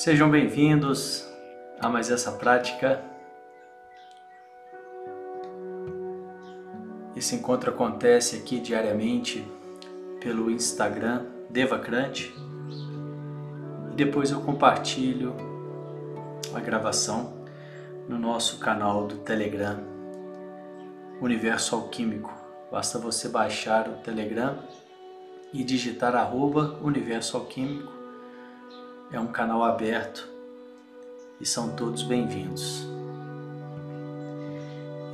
Sejam bem-vindos a mais essa prática. Esse encontro acontece aqui diariamente pelo Instagram Devacrante e depois eu compartilho a gravação no nosso canal do Telegram Universo Alquímico. Basta você baixar o Telegram e digitar arroba Universo Alquímico é um canal aberto e são todos bem-vindos.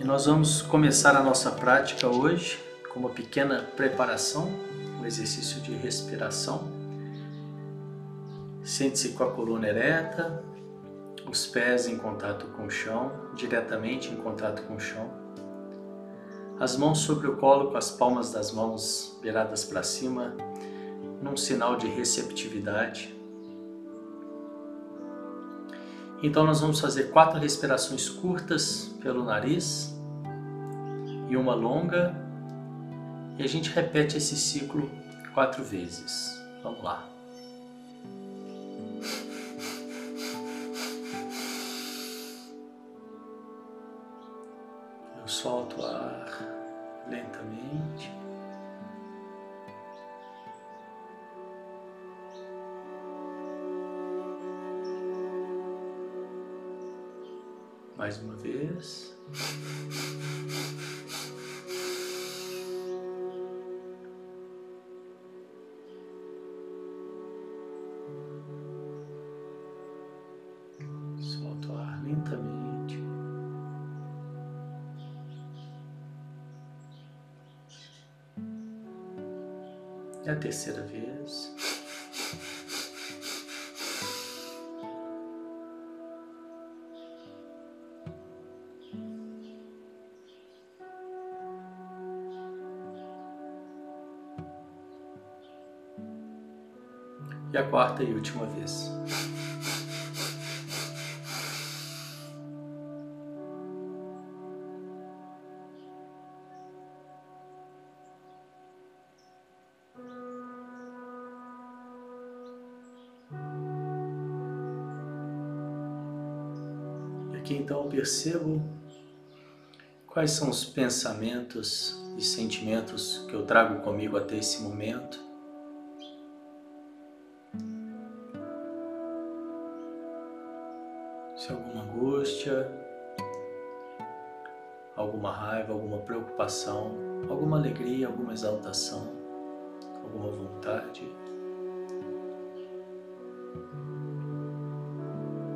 E nós vamos começar a nossa prática hoje com uma pequena preparação, um exercício de respiração. Sente-se com a coluna ereta, os pés em contato com o chão, diretamente em contato com o chão. As mãos sobre o colo com as palmas das mãos viradas para cima, num sinal de receptividade. Então nós vamos fazer quatro respirações curtas pelo nariz e uma longa e a gente repete esse ciclo quatro vezes. Vamos lá. Eu solto o ar lentamente. Mais uma vez. Solta o ar lentamente. E a terceira vez. E a quarta e última vez. E aqui então percebo quais são os pensamentos e sentimentos que eu trago comigo até esse momento. Se alguma angústia, alguma raiva, alguma preocupação, alguma alegria, alguma exaltação, alguma vontade.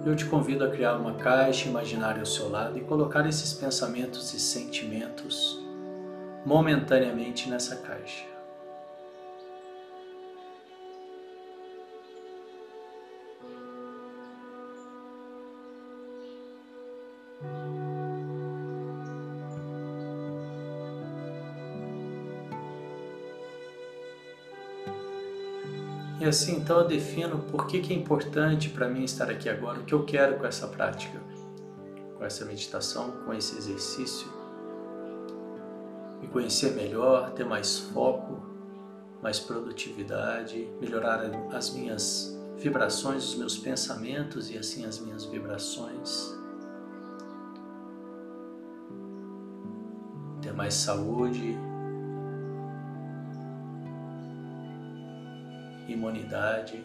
Eu te convido a criar uma caixa imaginária ao seu lado e colocar esses pensamentos e sentimentos momentaneamente nessa caixa. Assim então eu defino por que, que é importante para mim estar aqui agora, o que eu quero com essa prática, com essa meditação, com esse exercício. Me conhecer melhor, ter mais foco, mais produtividade, melhorar as minhas vibrações, os meus pensamentos e assim as minhas vibrações. Ter mais saúde, imunidade.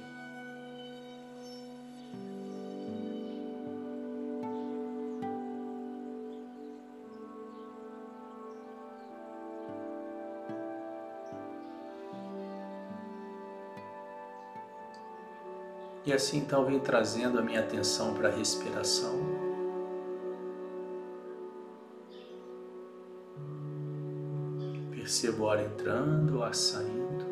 E assim então vem trazendo a minha atenção para a respiração. Percebo o ar entrando, o ar saindo.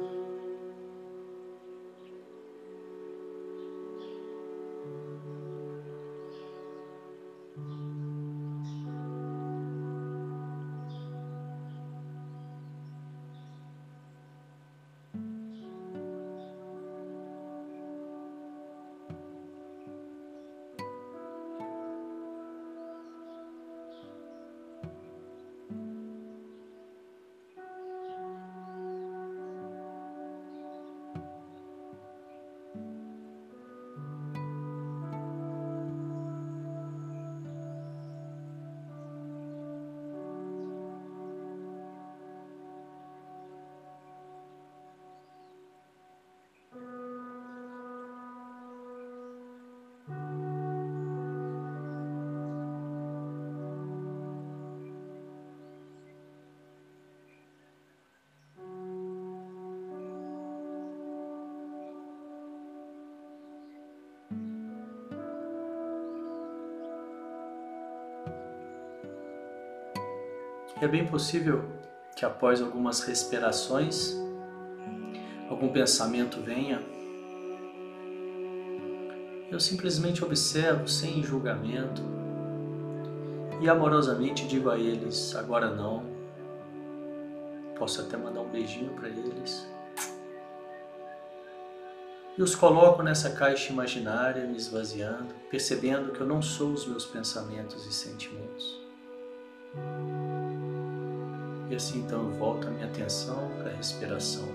É bem possível que após algumas respirações, algum pensamento venha. Eu simplesmente observo sem julgamento e amorosamente digo a eles: agora não. Posso até mandar um beijinho para eles. E os coloco nessa caixa imaginária, me esvaziando, percebendo que eu não sou os meus pensamentos e sentimentos. E assim então eu volto a minha atenção para a respiração.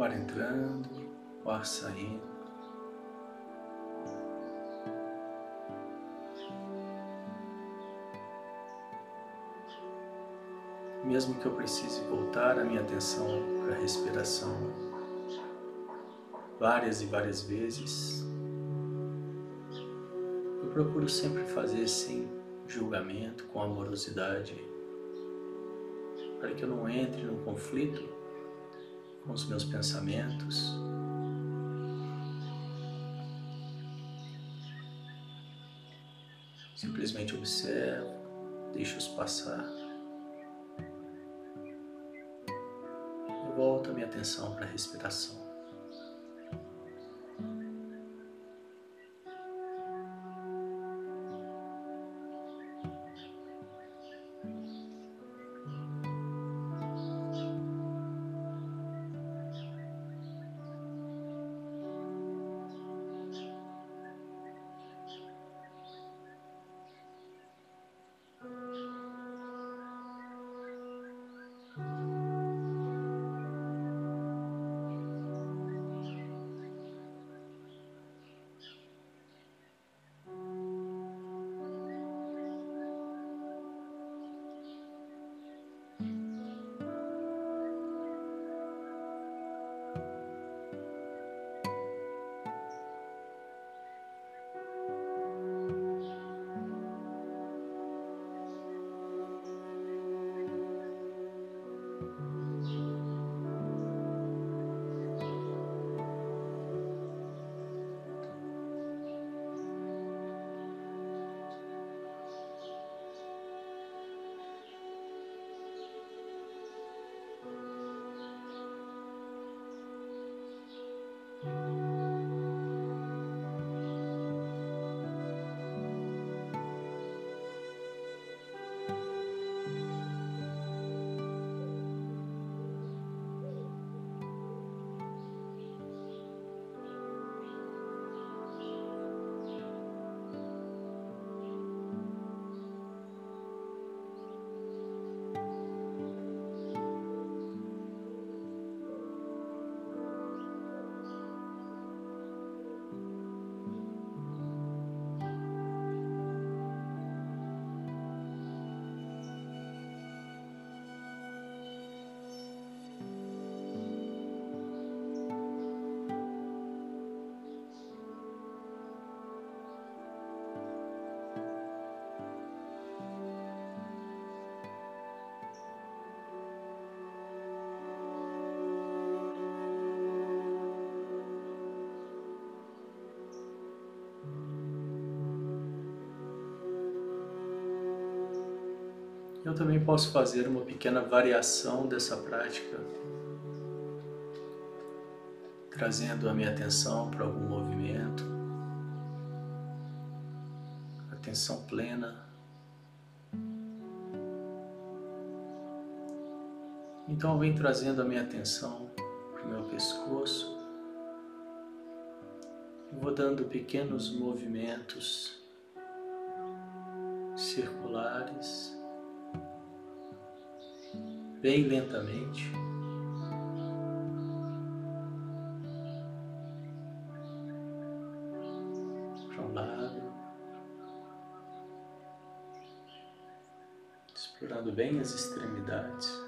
O ar entrando, o ar saindo. Mesmo que eu precise voltar a minha atenção para a respiração várias e várias vezes, eu procuro sempre fazer sem julgamento, com amorosidade, para que eu não entre num conflito com os meus pensamentos. Simplesmente observo, deixo-os passar. E volto a minha atenção para a respiração. Eu também posso fazer uma pequena variação dessa prática, trazendo a minha atenção para algum movimento, atenção plena. Então, eu venho trazendo a minha atenção para o meu pescoço. Vou dando pequenos movimentos circulares bem lentamente. Para um lado, explorando bem as extremidades.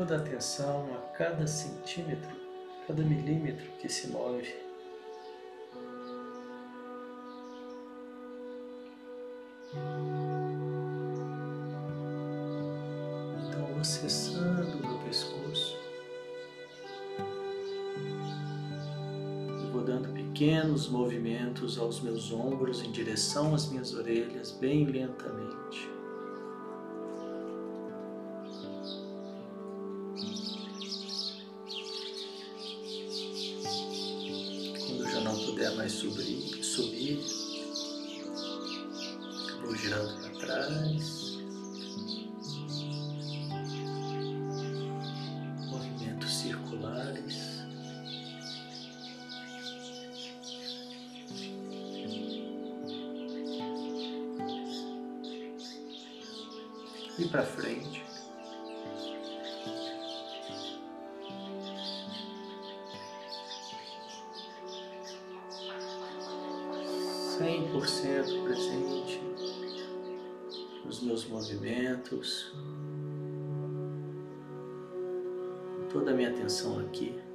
Toda a atenção a cada centímetro, cada milímetro que se move. Então, acessando o meu pescoço e vou dando pequenos movimentos aos meus ombros em direção às minhas orelhas, bem lentamente. Para frente. 100% presente nos meus movimentos, toda a minha atenção aqui.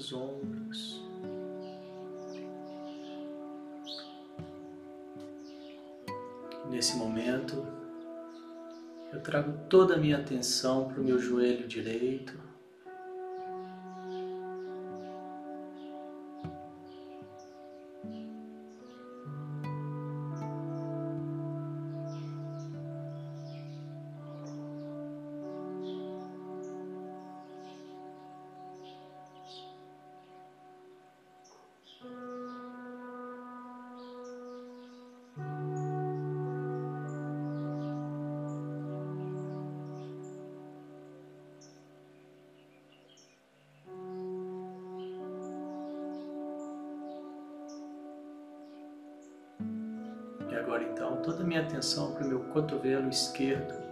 Os ombros. Nesse momento, eu trago toda a minha atenção para o meu joelho direito. Agora então toda a minha atenção para o meu cotovelo esquerdo.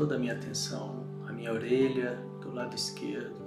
Toda a minha atenção, a minha orelha do lado esquerdo.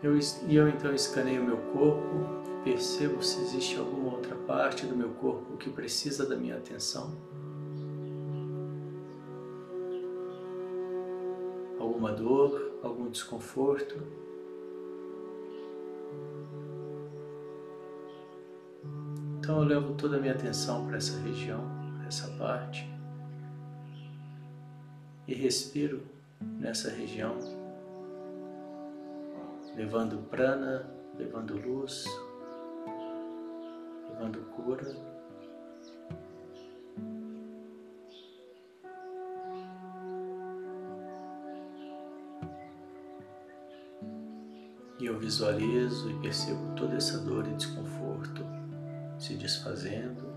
Eu, e eu então escaneio meu corpo, percebo se existe alguma outra parte do meu corpo que precisa da minha atenção. Alguma dor, algum desconforto. Então eu levo toda a minha atenção para essa região, essa parte. E respiro nessa região levando prana, levando luz, levando cura. E eu visualizo e percebo toda essa dor e desconforto se desfazendo,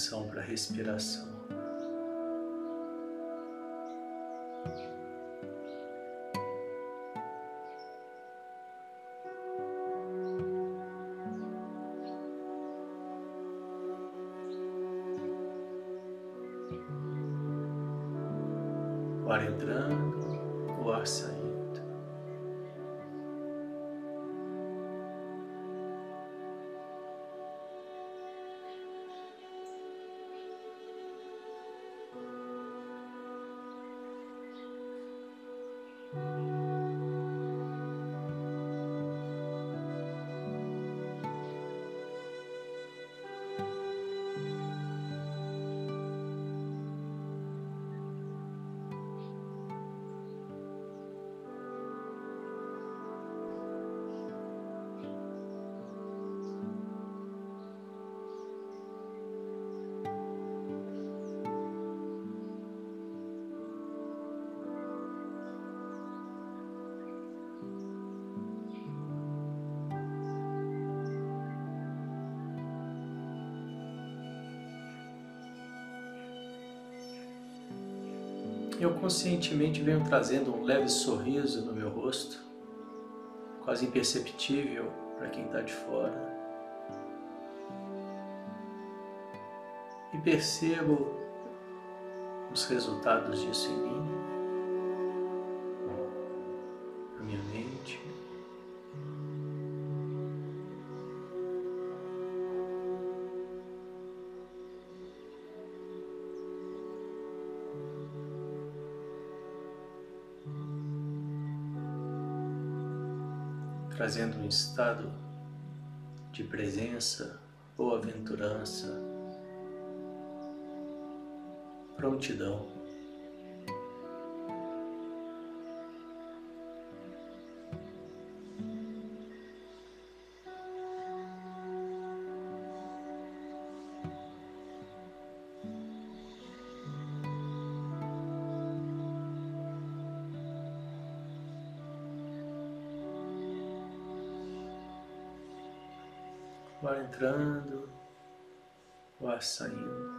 atenção para a respiração. O ar entrando, o ar saindo. Eu conscientemente venho trazendo um leve sorriso no meu rosto, quase imperceptível para quem está de fora. E percebo os resultados disso em mim, estado de presença ou aventurança, prontidão. Entrando, o ar saindo.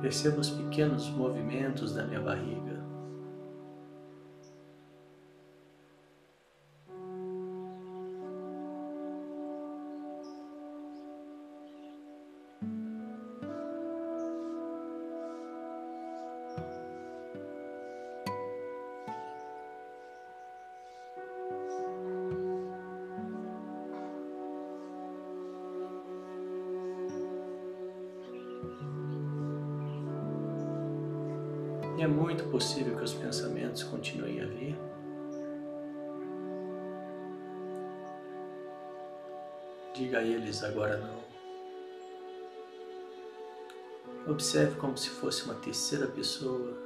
Perceba os pequenos movimentos da minha barriga. É muito possível que os pensamentos continuem a vir. Diga a eles agora não. Observe como se fosse uma terceira pessoa.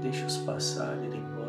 Deixe-os passar ir embora.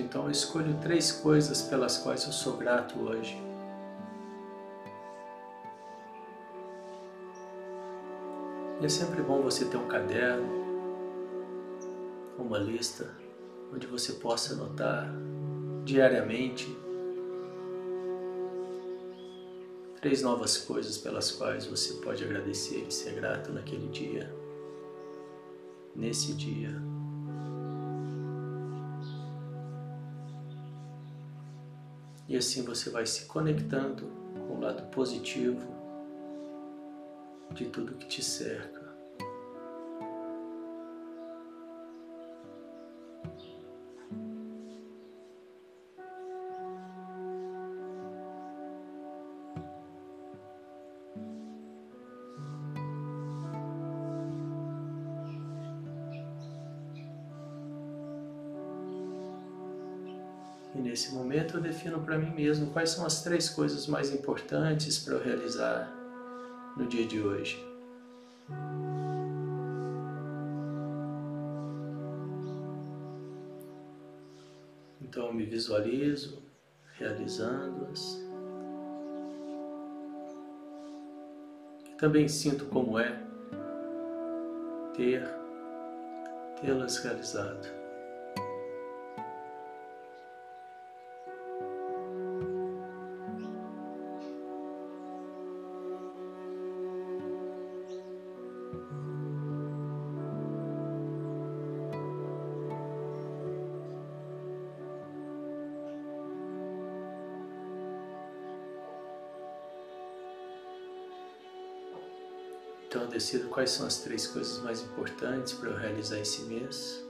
Então, eu escolho três coisas pelas quais eu sou grato hoje. E é sempre bom você ter um caderno, uma lista, onde você possa anotar diariamente três novas coisas pelas quais você pode agradecer e ser grato naquele dia, nesse dia. E assim você vai se conectando com o lado positivo de tudo que te cerca. Para mim mesmo quais são as três coisas mais importantes para eu realizar no dia de hoje. Então eu me visualizo realizando-as. E também sinto como é ter tê-las realizado. Quais são as três coisas mais importantes para eu realizar esse mês.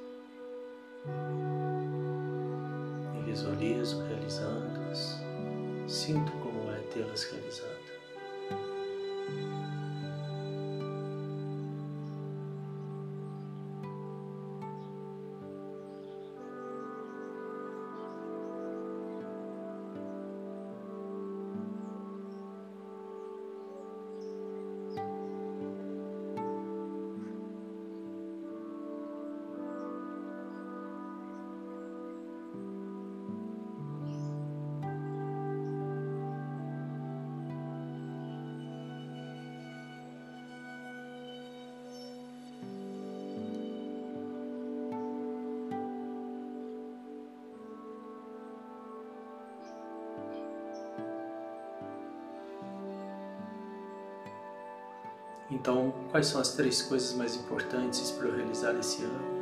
Então, quais são as três coisas mais importantes para eu realizar esse ano?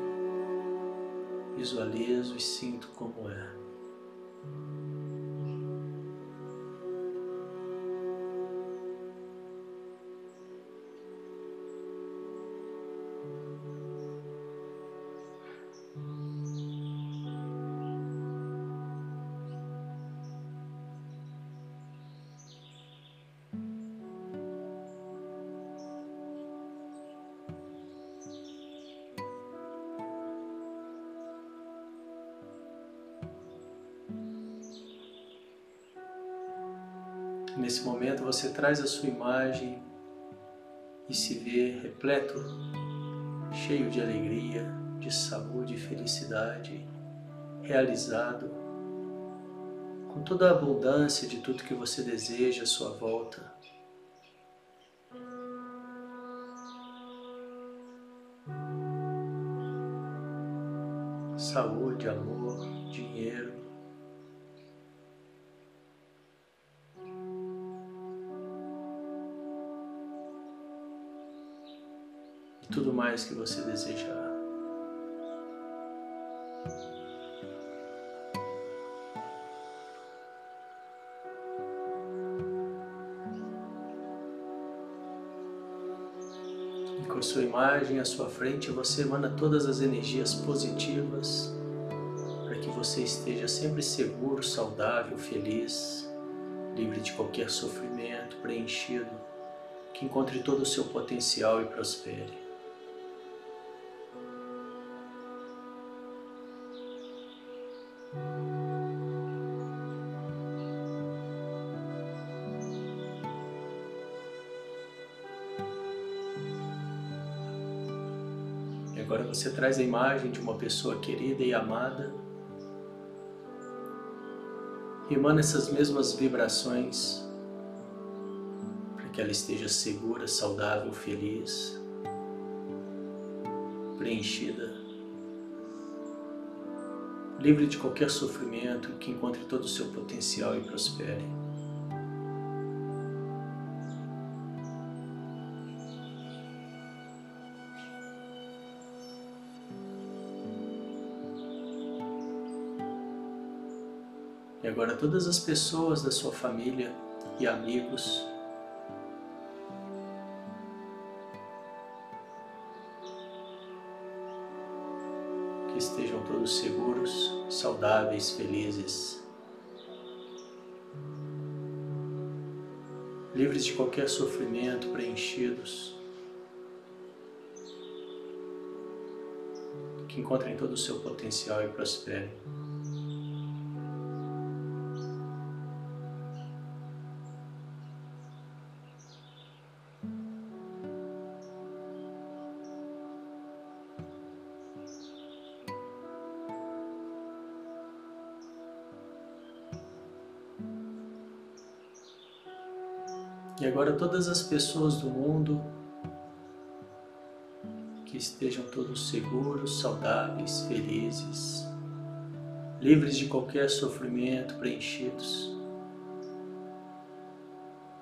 Visualizo e sinto como é. Você traz a sua imagem e se vê repleto, cheio de alegria, de saúde felicidade, realizado, com toda a abundância de tudo que você deseja à sua volta. Mais que você desejar. E com sua imagem à sua frente, você emana todas as energias positivas para que você esteja sempre seguro, saudável, feliz, livre de qualquer sofrimento, preenchido, que encontre todo o seu potencial e prospere. Você traz a imagem de uma pessoa querida e amada. E emana essas mesmas vibrações para que ela esteja segura, saudável, feliz, preenchida livre de qualquer sofrimento, que encontre todo o seu potencial e prospere. Todas as pessoas da sua família e amigos. Estejam todos seguros, saudáveis, felizes, livres de qualquer sofrimento, preenchidos, que encontrem todo o seu potencial e prosperem. Agora todas as pessoas do mundo que estejam todos seguros, saudáveis, felizes, livres de qualquer sofrimento, preenchidos,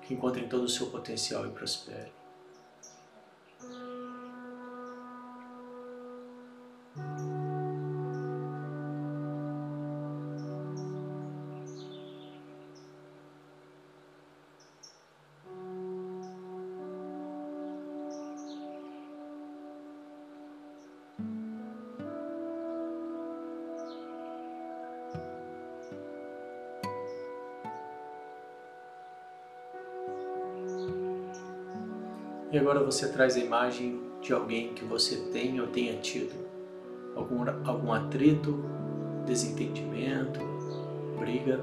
que encontrem todo o seu potencial e prosperem. E agora você traz a imagem de alguém que você tem ou tenha tido algum, algum atrito, desentendimento, briga.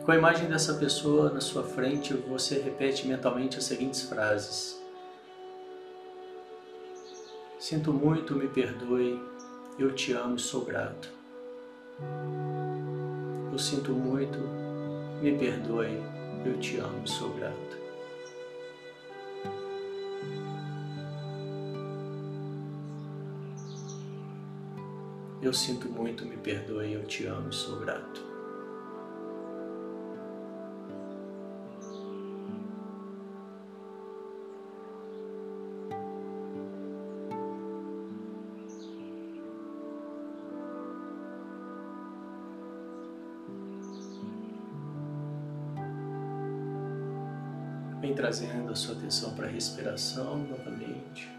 E com a imagem dessa pessoa na sua frente, você repete mentalmente as seguintes frases: Sinto muito, me perdoe, eu te amo e sou grato. Eu sinto muito, me perdoe, eu te amo sou grato. Eu sinto muito, me perdoe, eu te amo sou grato. Sua atenção para a respiração novamente.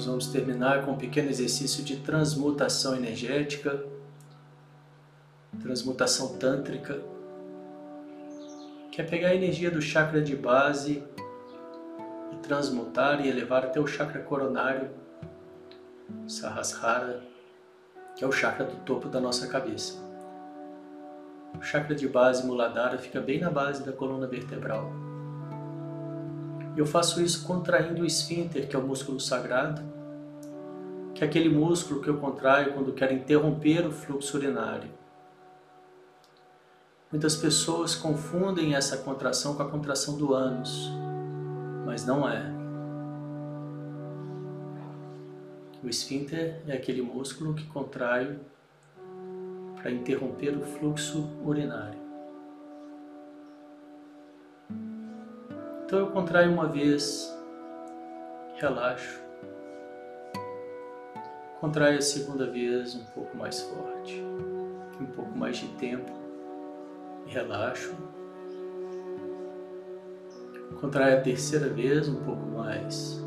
Nós vamos terminar com um pequeno exercício de transmutação energética, transmutação tântrica, que é pegar a energia do chakra de base e transmutar e elevar até o chakra coronário, Sahasrara, que é o chakra do topo da nossa cabeça. O chakra de base Muladhara fica bem na base da coluna vertebral. Eu faço isso contraindo o esfíncter, que é o músculo sagrado, que é aquele músculo que eu contraio quando quero interromper o fluxo urinário. Muitas pessoas confundem essa contração com a contração do ânus, mas não é. O esfíncter é aquele músculo que contrai para interromper o fluxo urinário. Então eu contraio uma vez, relaxo. Contraio a segunda vez um pouco mais forte, um pouco mais de tempo relaxo. Contraio a terceira vez um pouco mais.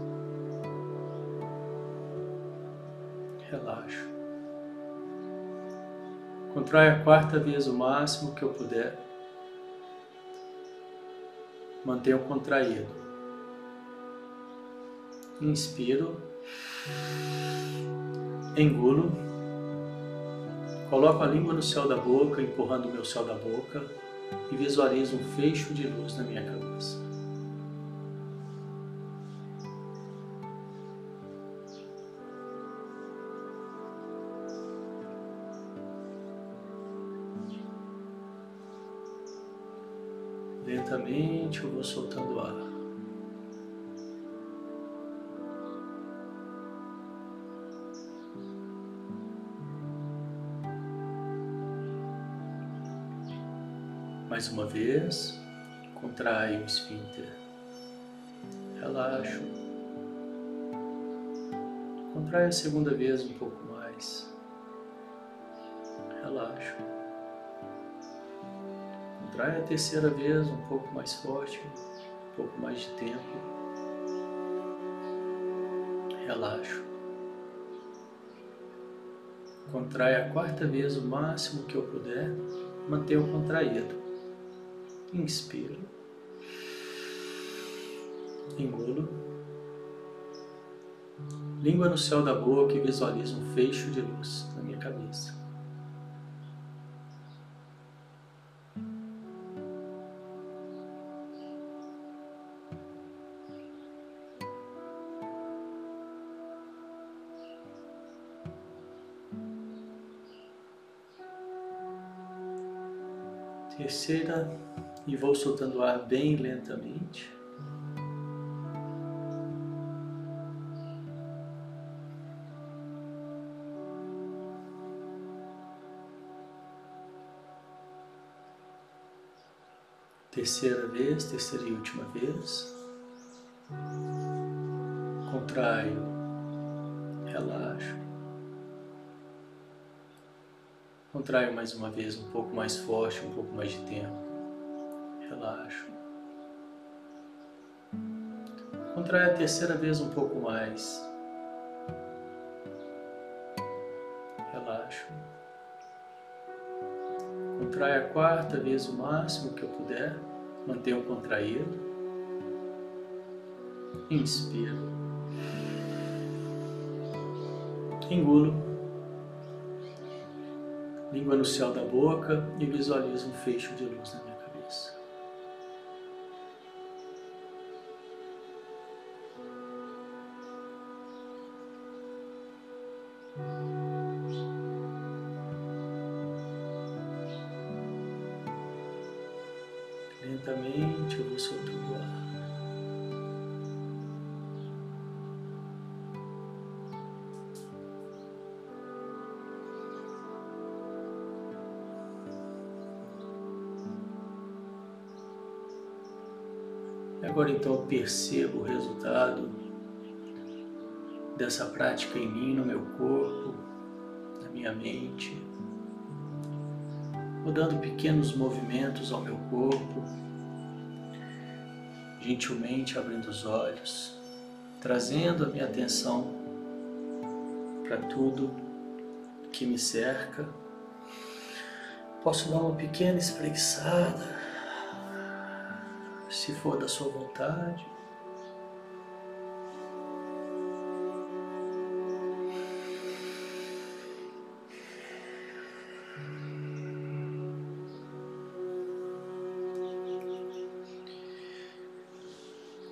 Relaxo. Contrai a quarta vez o máximo que eu puder mantenho contraído. Inspiro, engulo, coloco a língua no céu da boca, empurrando o meu céu da boca e visualizo um fecho de luz na minha cabeça. Eu vou soltando ar. Mais uma vez, contrai o esfíncter. Relaxo. Contrai a segunda vez um pouco mais. Relaxo. Contrai a terceira vez um pouco mais forte, um pouco mais de tempo. Relaxo. Contrai a quarta vez o máximo que eu puder, mantenha contraído. Inspiro. Engulo. Língua no céu da boca e visualizo um fecho de luz na minha cabeça. Terceira, e vou soltando o ar bem lentamente. Terceira vez, terceira e última vez. Contraio, relaxo. Contraio mais uma vez, um pouco mais forte, um pouco mais de tempo. Relaxo. Contrai a terceira vez um pouco mais. Relaxo. Contrai a quarta vez o máximo que eu puder. Mantenho contraído. Inspiro. Engulo língua no céu da boca e visualizo um fecho de luz na minha cabeça. Então eu percebo o resultado dessa prática em mim, no meu corpo, na minha mente. Vou dando pequenos movimentos ao meu corpo, gentilmente abrindo os olhos, trazendo a minha atenção para tudo que me cerca. Posso dar uma pequena espreguiçada, se for da sua vontade.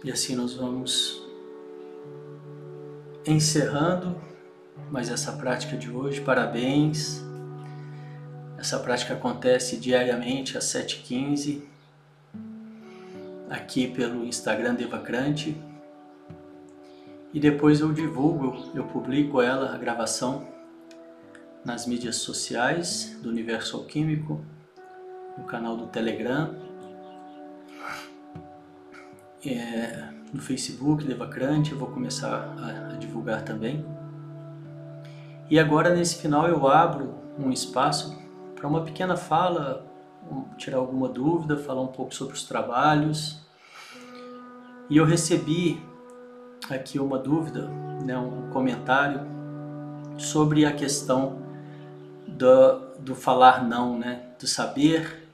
E assim nós vamos encerrando mais essa prática de hoje. Parabéns! Essa prática acontece diariamente às 7h15 aqui pelo Instagram Devacrante e depois eu divulgo, eu publico ela, a gravação, nas mídias sociais do Universo Alquímico, no canal do Telegram, é, no Facebook Devacrante, eu vou começar a, a divulgar também. E agora nesse final eu abro um espaço para uma pequena fala, tirar alguma dúvida, falar um pouco sobre os trabalhos. E eu recebi aqui uma dúvida, né, um comentário sobre a questão do, do falar não, né, do saber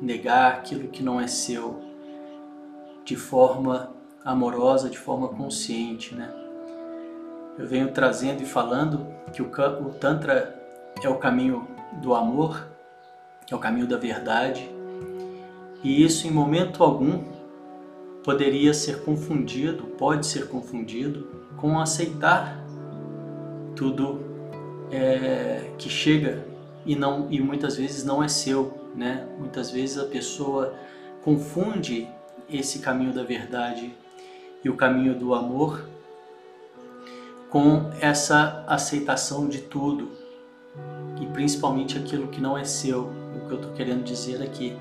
negar aquilo que não é seu de forma amorosa, de forma consciente, né? Eu venho trazendo e falando que o, o Tantra é o caminho do amor, é o caminho da verdade, e isso em momento algum poderia ser confundido, pode ser confundido com aceitar tudo é, que chega e não e muitas vezes não é seu, né? Muitas vezes a pessoa confunde esse caminho da verdade e o caminho do amor com essa aceitação de tudo e principalmente aquilo que não é seu, o que eu estou querendo dizer aqui.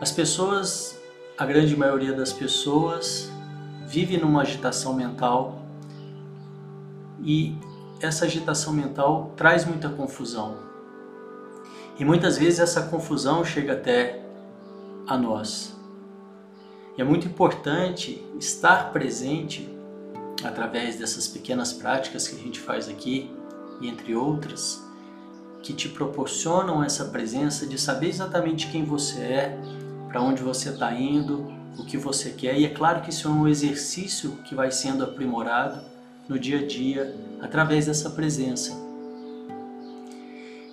As pessoas, a grande maioria das pessoas, vive numa agitação mental e essa agitação mental traz muita confusão. E muitas vezes essa confusão chega até a nós. É muito importante estar presente através dessas pequenas práticas que a gente faz aqui, e entre outras, que te proporcionam essa presença de saber exatamente quem você é, para onde você está indo, o que você quer. E é claro que isso é um exercício que vai sendo aprimorado no dia a dia através dessa presença.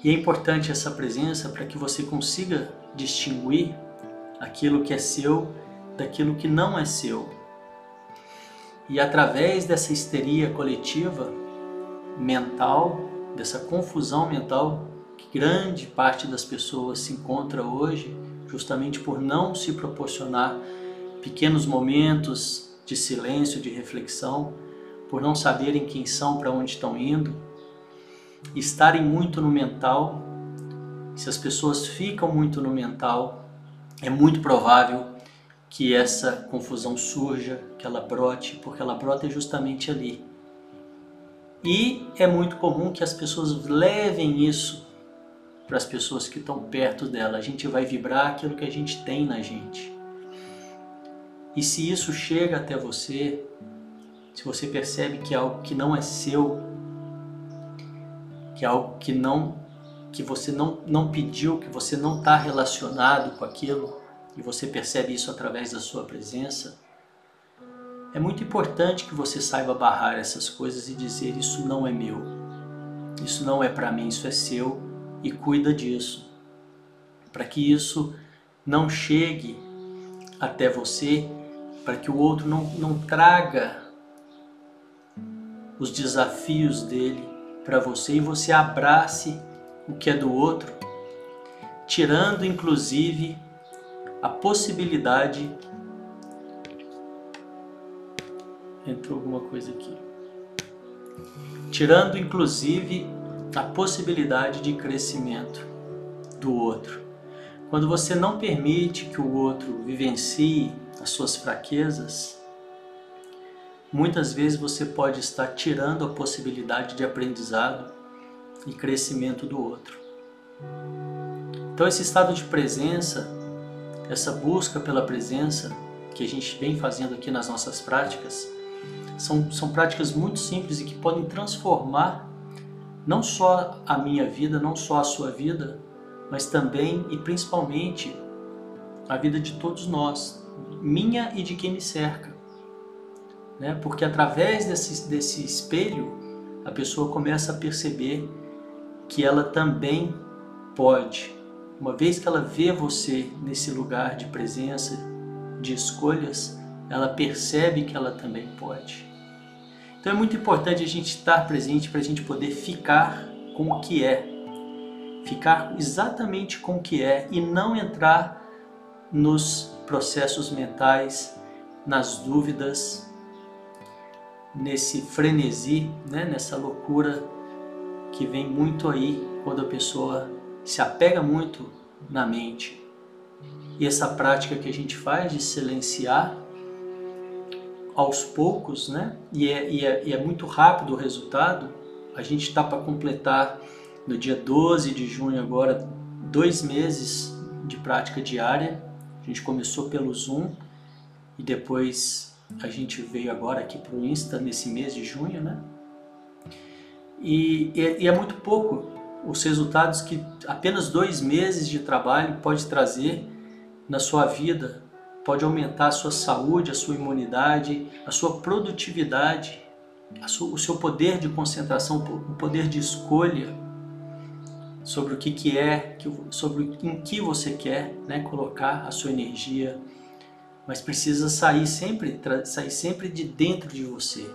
E é importante essa presença para que você consiga distinguir aquilo que é seu daquilo que não é seu. E através dessa histeria coletiva mental, dessa confusão mental que grande parte das pessoas se encontra hoje, justamente por não se proporcionar pequenos momentos de silêncio, de reflexão, por não saberem quem são, para onde estão indo, estarem muito no mental. Se as pessoas ficam muito no mental, é muito provável que essa confusão surja, que ela brote, porque ela brota justamente ali. E é muito comum que as pessoas levem isso para as pessoas que estão perto dela. A gente vai vibrar aquilo que a gente tem na gente. E se isso chega até você, se você percebe que é algo que não é seu, que é algo que não que você não, não pediu, que você não está relacionado com aquilo, e você percebe isso através da sua presença, é muito importante que você saiba barrar essas coisas e dizer: Isso não é meu, isso não é para mim, isso é seu e cuida disso, para que isso não chegue até você, para que o outro não, não traga os desafios dele para você e você abrace o que é do outro, tirando inclusive a possibilidade. Entrou alguma coisa aqui. Tirando inclusive a possibilidade de crescimento do outro. Quando você não permite que o outro vivencie as suas fraquezas, muitas vezes você pode estar tirando a possibilidade de aprendizado e crescimento do outro. Então, esse estado de presença essa busca pela presença que a gente vem fazendo aqui nas nossas práticas, São, são práticas muito simples e que podem transformar não só a minha vida, não só a sua vida, mas também e principalmente a vida de todos nós, minha e de quem me cerca. Né? Porque através desse, desse espelho, a pessoa começa a perceber que ela também pode. Uma vez que ela vê você nesse lugar de presença, de escolhas, ela percebe que ela também pode. Então é muito importante a gente estar presente para a gente poder ficar com o que é, ficar exatamente com o que é e não entrar nos processos mentais, nas dúvidas, nesse frenesi, né, nessa loucura que vem muito aí quando a pessoa se apega muito na mente. E essa prática que a gente faz de silenciar aos poucos, né? E é, e é, e é muito rápido o resultado. A gente está para completar no dia 12 de junho agora dois meses de prática diária. A gente começou pelo Zoom e depois a gente veio agora aqui para o Insta nesse mês de junho, né? E, e, é muito pouco os resultados que apenas dois meses de trabalho pode trazer na sua vida, pode aumentar a sua saúde, a sua imunidade, a sua produtividade, a sua, o seu poder de concentração, o poder de escolha sobre o que, que é, sobre em que você quer né, colocar a sua energia, mas precisa sair sempre, sair sempre de dentro de você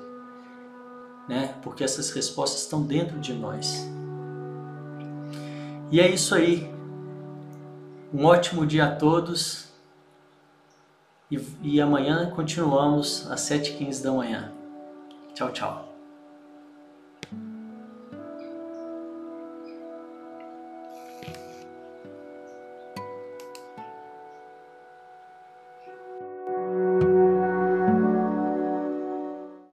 né? Porque essas respostas estão dentro de nós. E é isso aí. Um ótimo dia a todos. E, e amanhã continuamos às 7h15 da manhã. Tchau, tchau.